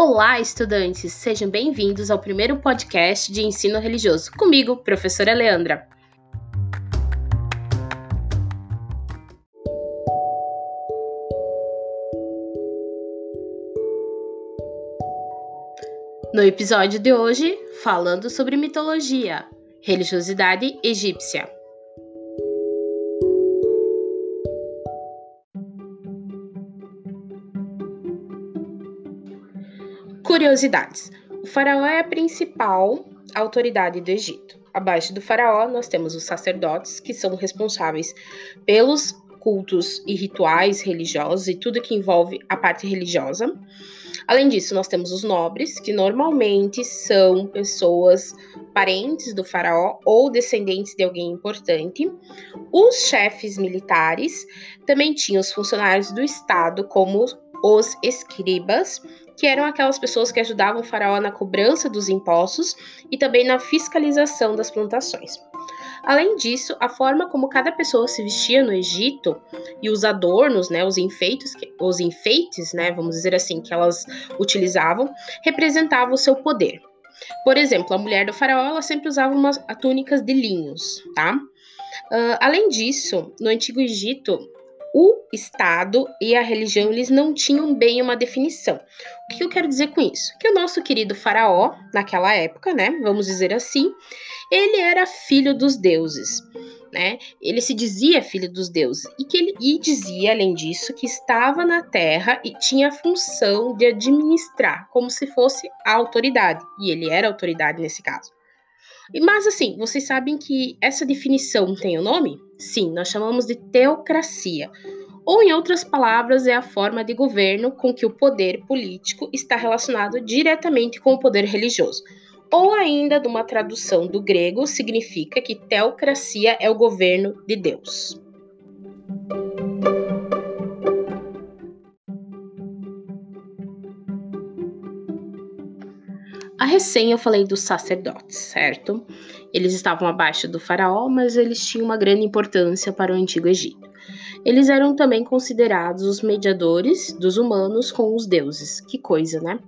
Olá, estudantes! Sejam bem-vindos ao primeiro podcast de ensino religioso. Comigo, professora Leandra. No episódio de hoje, falando sobre mitologia, religiosidade egípcia. Curiosidades: o faraó é a principal autoridade do Egito. Abaixo do faraó, nós temos os sacerdotes, que são responsáveis pelos cultos e rituais religiosos e tudo que envolve a parte religiosa. Além disso, nós temos os nobres, que normalmente são pessoas parentes do faraó ou descendentes de alguém importante. Os chefes militares também tinham os funcionários do Estado, como os escribas, que eram aquelas pessoas que ajudavam o faraó na cobrança dos impostos e também na fiscalização das plantações. Além disso, a forma como cada pessoa se vestia no Egito e os adornos, né, os enfeites, os enfeites, né, vamos dizer assim, que elas utilizavam, representavam o seu poder. Por exemplo, a mulher do faraó sempre usava umas túnicas de linhos, tá? Uh, além disso, no Antigo Egito, o Estado e a religião eles não tinham bem uma definição. O que eu quero dizer com isso? Que o nosso querido faraó, naquela época, né, vamos dizer assim, ele era filho dos deuses. Né? Ele se dizia filho dos deuses e que ele e dizia além disso que estava na terra e tinha a função de administrar como se fosse a autoridade e ele era autoridade nesse caso. Mas assim, vocês sabem que essa definição tem o um nome? Sim, nós chamamos de teocracia. Ou, em outras palavras, é a forma de governo com que o poder político está relacionado diretamente com o poder religioso. Ou ainda, de uma tradução do grego, significa que teocracia é o governo de Deus. Recém eu falei dos sacerdotes, certo? Eles estavam abaixo do faraó, mas eles tinham uma grande importância para o antigo Egito. Eles eram também considerados os mediadores dos humanos com os deuses. Que coisa, né?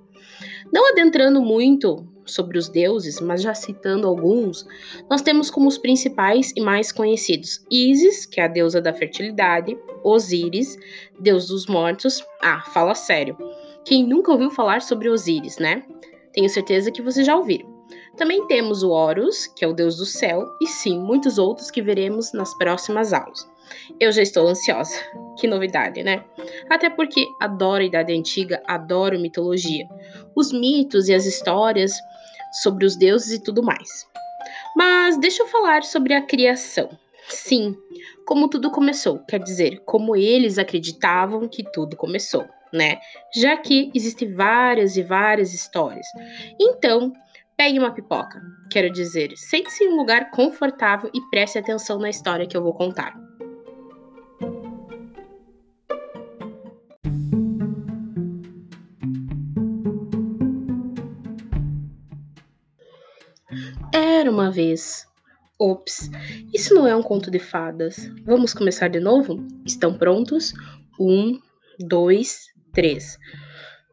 Não adentrando muito sobre os deuses, mas já citando alguns, nós temos como os principais e mais conhecidos Isis, que é a deusa da fertilidade, Osíris, deus dos mortos. Ah, fala sério. Quem nunca ouviu falar sobre Osíris, né? Tenho certeza que vocês já ouviram. Também temos o Horus, que é o deus do céu, e sim, muitos outros que veremos nas próximas aulas. Eu já estou ansiosa. Que novidade, né? Até porque adoro a Idade Antiga, adoro mitologia, os mitos e as histórias sobre os deuses e tudo mais. Mas deixa eu falar sobre a criação. Sim, como tudo começou, quer dizer, como eles acreditavam que tudo começou né? Já que existem várias e várias histórias. Então, pegue uma pipoca. Quero dizer, sente-se em um lugar confortável e preste atenção na história que eu vou contar. Era uma vez. Ops, isso não é um conto de fadas. Vamos começar de novo? Estão prontos? Um, dois, 3.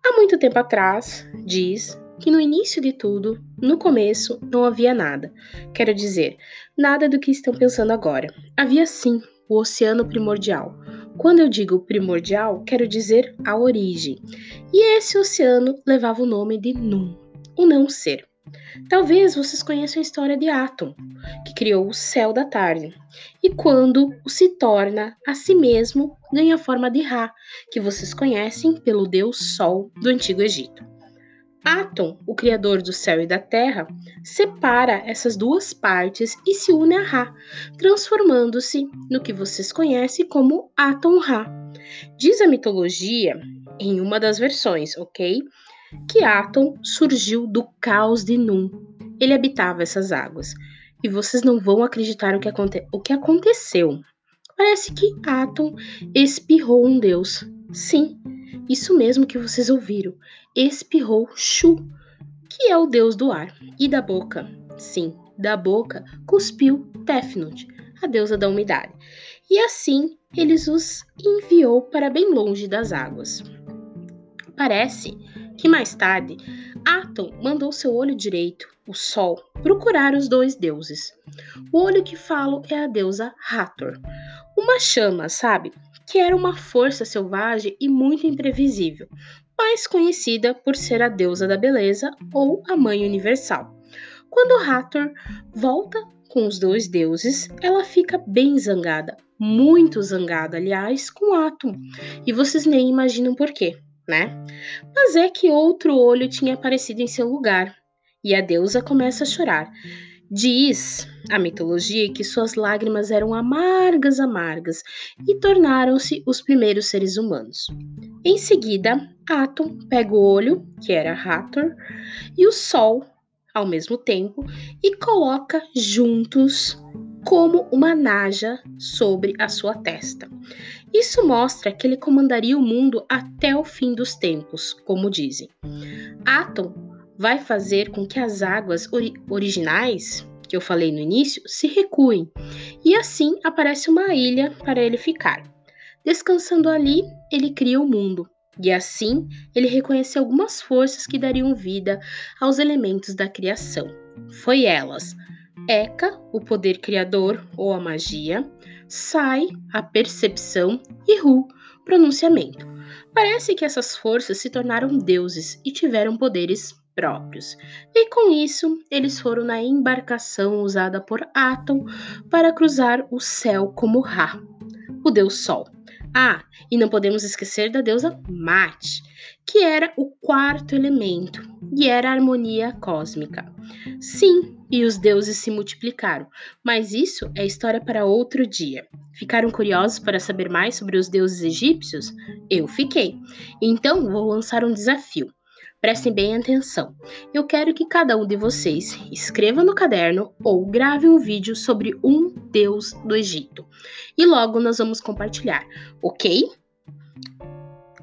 Há muito tempo atrás, diz que no início de tudo, no começo, não havia nada. Quero dizer, nada do que estão pensando agora. Havia sim o oceano primordial. Quando eu digo primordial, quero dizer a origem. E esse oceano levava o nome de Num, o não ser. Talvez vocês conheçam a história de Atom, que criou o céu da tarde, e quando o se torna a si mesmo, ganha a forma de Ra, que vocês conhecem pelo deus Sol do Antigo Egito. Atom, o criador do céu e da terra, separa essas duas partes e se une a Ra, transformando-se no que vocês conhecem como Atom-Ra. Diz a mitologia, em uma das versões, ok? Que Atom surgiu do caos de Num. Ele habitava essas águas. E vocês não vão acreditar o que, aconte o que aconteceu. Parece que Atom espirrou um deus. Sim, isso mesmo que vocês ouviram. Espirrou Shu, que é o deus do ar. E da boca, sim, da boca, cuspiu Tefnut, a deusa da umidade. E assim ele os enviou para bem longe das águas. Parece que mais tarde Atom mandou seu olho direito, o Sol, procurar os dois deuses. O olho que falo é a deusa Hathor, uma chama, sabe? Que era uma força selvagem e muito imprevisível, mais conhecida por ser a deusa da beleza ou a Mãe Universal. Quando Hathor volta com os dois deuses, ela fica bem zangada, muito zangada, aliás, com Atom. E vocês nem imaginam por quê, né? Mas é que outro olho tinha aparecido em seu lugar, e a deusa começa a chorar. Diz a mitologia que suas lágrimas eram amargas, amargas e tornaram-se os primeiros seres humanos. Em seguida, Atom pega o olho, que era Hathor, e o Sol, ao mesmo tempo, e coloca juntos como uma naja sobre a sua testa. Isso mostra que ele comandaria o mundo até o fim dos tempos, como dizem. Atom vai fazer com que as águas ori originais, que eu falei no início, se recuem, e assim aparece uma ilha para ele ficar. Descansando ali, ele cria o mundo, e assim ele reconheceu algumas forças que dariam vida aos elementos da criação. Foi elas Eka, o poder criador ou a magia, Sai, a percepção e Ru, pronunciamento. Parece que essas forças se tornaram deuses e tiveram poderes próprios. E com isso, eles foram na embarcação usada por Atom para cruzar o céu como Ra, o deus Sol. Ah, e não podemos esquecer da deusa Mate, que era o quarto elemento e era a harmonia cósmica. Sim, e os deuses se multiplicaram, mas isso é história para outro dia. Ficaram curiosos para saber mais sobre os deuses egípcios? Eu fiquei. Então vou lançar um desafio. Prestem bem atenção. Eu quero que cada um de vocês escreva no caderno ou grave um vídeo sobre um deus do Egito. E logo nós vamos compartilhar, ok?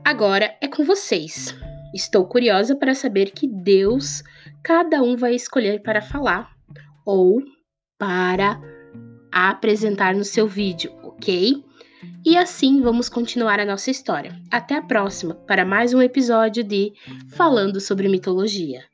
Agora é com vocês. Estou curiosa para saber que Deus cada um vai escolher para falar ou para apresentar no seu vídeo, ok? E assim vamos continuar a nossa história. Até a próxima para mais um episódio de Falando sobre Mitologia.